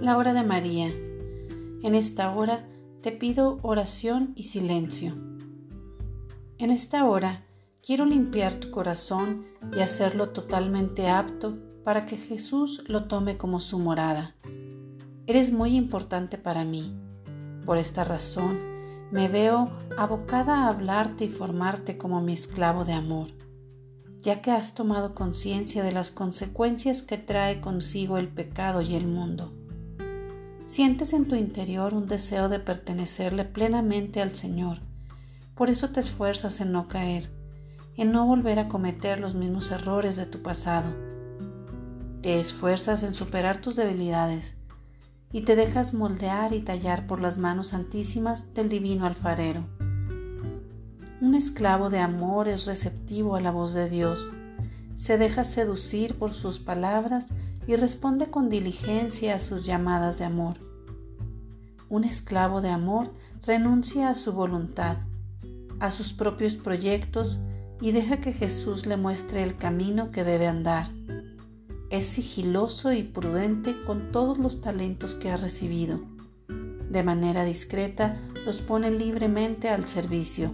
la hora de María. En esta hora te pido oración y silencio. En esta hora quiero limpiar tu corazón y hacerlo totalmente apto para que Jesús lo tome como su morada. Eres muy importante para mí. Por esta razón me veo abocada a hablarte y formarte como mi esclavo de amor, ya que has tomado conciencia de las consecuencias que trae consigo el pecado y el mundo. Sientes en tu interior un deseo de pertenecerle plenamente al Señor. Por eso te esfuerzas en no caer, en no volver a cometer los mismos errores de tu pasado. Te esfuerzas en superar tus debilidades y te dejas moldear y tallar por las manos santísimas del divino alfarero. Un esclavo de amor es receptivo a la voz de Dios, se deja seducir por sus palabras y responde con diligencia a sus llamadas de amor. Un esclavo de amor renuncia a su voluntad, a sus propios proyectos y deja que Jesús le muestre el camino que debe andar. Es sigiloso y prudente con todos los talentos que ha recibido. De manera discreta los pone libremente al servicio.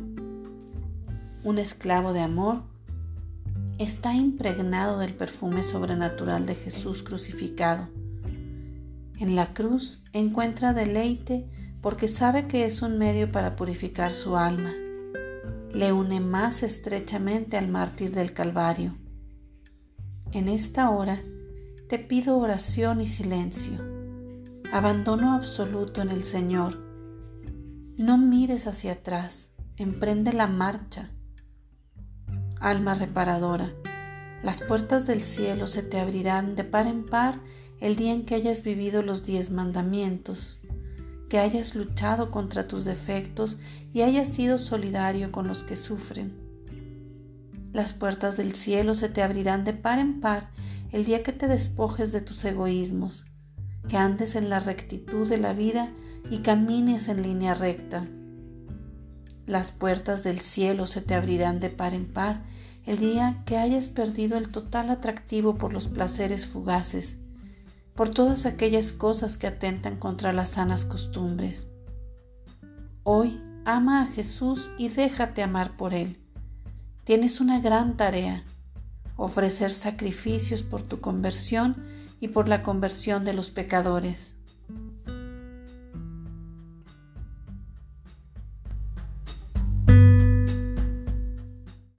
Un esclavo de amor está impregnado del perfume sobrenatural de Jesús crucificado. En la cruz encuentra deleite porque sabe que es un medio para purificar su alma. Le une más estrechamente al mártir del Calvario. En esta hora te pido oración y silencio, abandono absoluto en el Señor. No mires hacia atrás, emprende la marcha alma reparadora. Las puertas del cielo se te abrirán de par en par el día en que hayas vivido los diez mandamientos, que hayas luchado contra tus defectos y hayas sido solidario con los que sufren. Las puertas del cielo se te abrirán de par en par el día que te despojes de tus egoísmos, que andes en la rectitud de la vida y camines en línea recta las puertas del cielo se te abrirán de par en par el día que hayas perdido el total atractivo por los placeres fugaces, por todas aquellas cosas que atentan contra las sanas costumbres. Hoy ama a Jesús y déjate amar por Él. Tienes una gran tarea, ofrecer sacrificios por tu conversión y por la conversión de los pecadores.